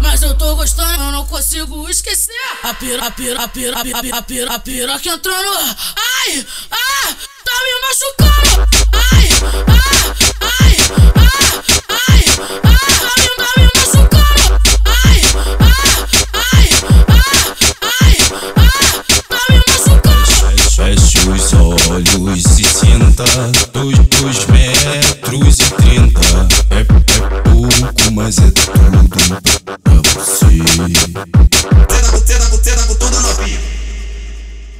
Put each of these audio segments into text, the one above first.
Mas eu tô gostando, eu não consigo esquecer. A pira, a pira, a pira, a pira, a pira, a pira, que entrou no. Ai, ah, tá me machucando. Ai, ah, ai, ah, ai, ah, tá me, tá me machucando. Ai, ah, ai, ah, ai, ah, tá me machucando. Feche os olhos e sinta dois, você. Tera, tera, tera, tudo novinho.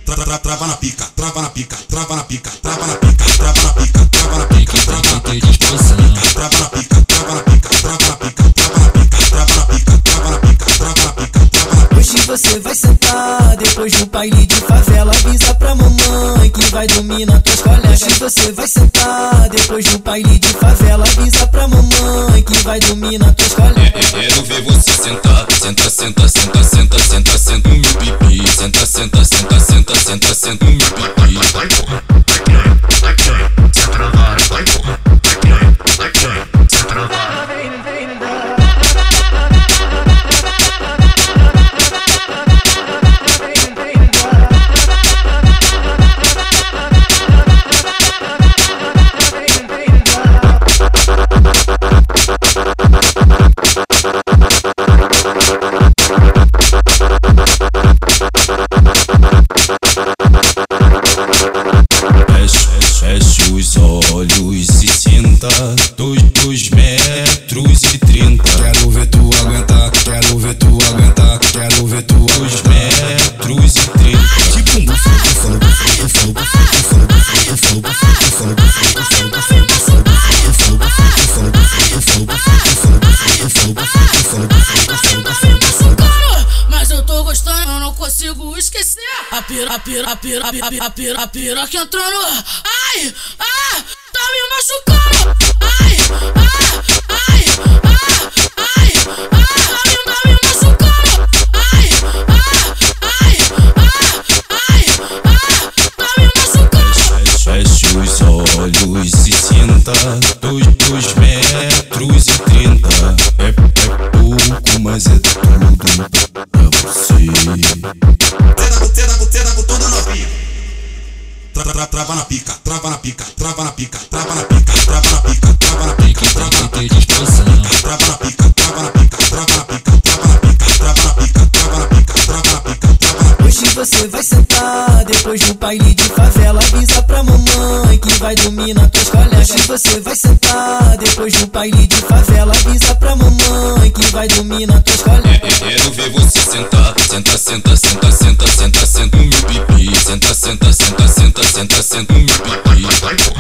Tra, tra, trava na pica, trava na pica, trava na pica, trava na pica, trava na pica, trava na pica, trava na pica, trava na pica, trava na pica, trava na pica, trava na pica, trava na pica, trava na pica, trava na pica, trava na pica. Hoje você vai sentar depois do baile de favela. Avisa pra mamãe vai dormir na tuas colegas. Hoje você vai sentar depois do baile de favela. Avisa pra mamãe que vai dormir na tuas colegas. Quero ver você sentar, senta, senta, senta, senta, senta, senta no meu pipi. Senta, senta, senta, senta, senta, senta no meu pipi. 3 metros e 30. Quero ver tu aguentar, quero ver tu aguentar, quero ver tu 2 metros e 30. Tipo um bufão, bufão, bufão, bufão, bufão, bufão, bufão, bufão, bufão, bufão, bufão, mas eu tô gostando, eu não consigo esquecer. A pira, a pira, a pira, a pira, a pira, a pira que entrou no. Ai, ah, tá me machucando olhos e sinta dois, dois metros e trinta. É, é pouco, mas é tudo pra você. Tra, trava na pica, trava na pica, trava na pica, trava na pica, trava na pica, você vai sentar depois do baile de favela. Avisa pra mamãe que vai dominar tuas Hoje Você vai sentar depois do baile de favela. Avisa pra mamãe que vai dominar tuas colegas. Quero ver você sentar, senta, senta, senta, senta, senta, senta, senta, senta, senta, Senta, senta, senta, senta, senta, senta, meu pipi.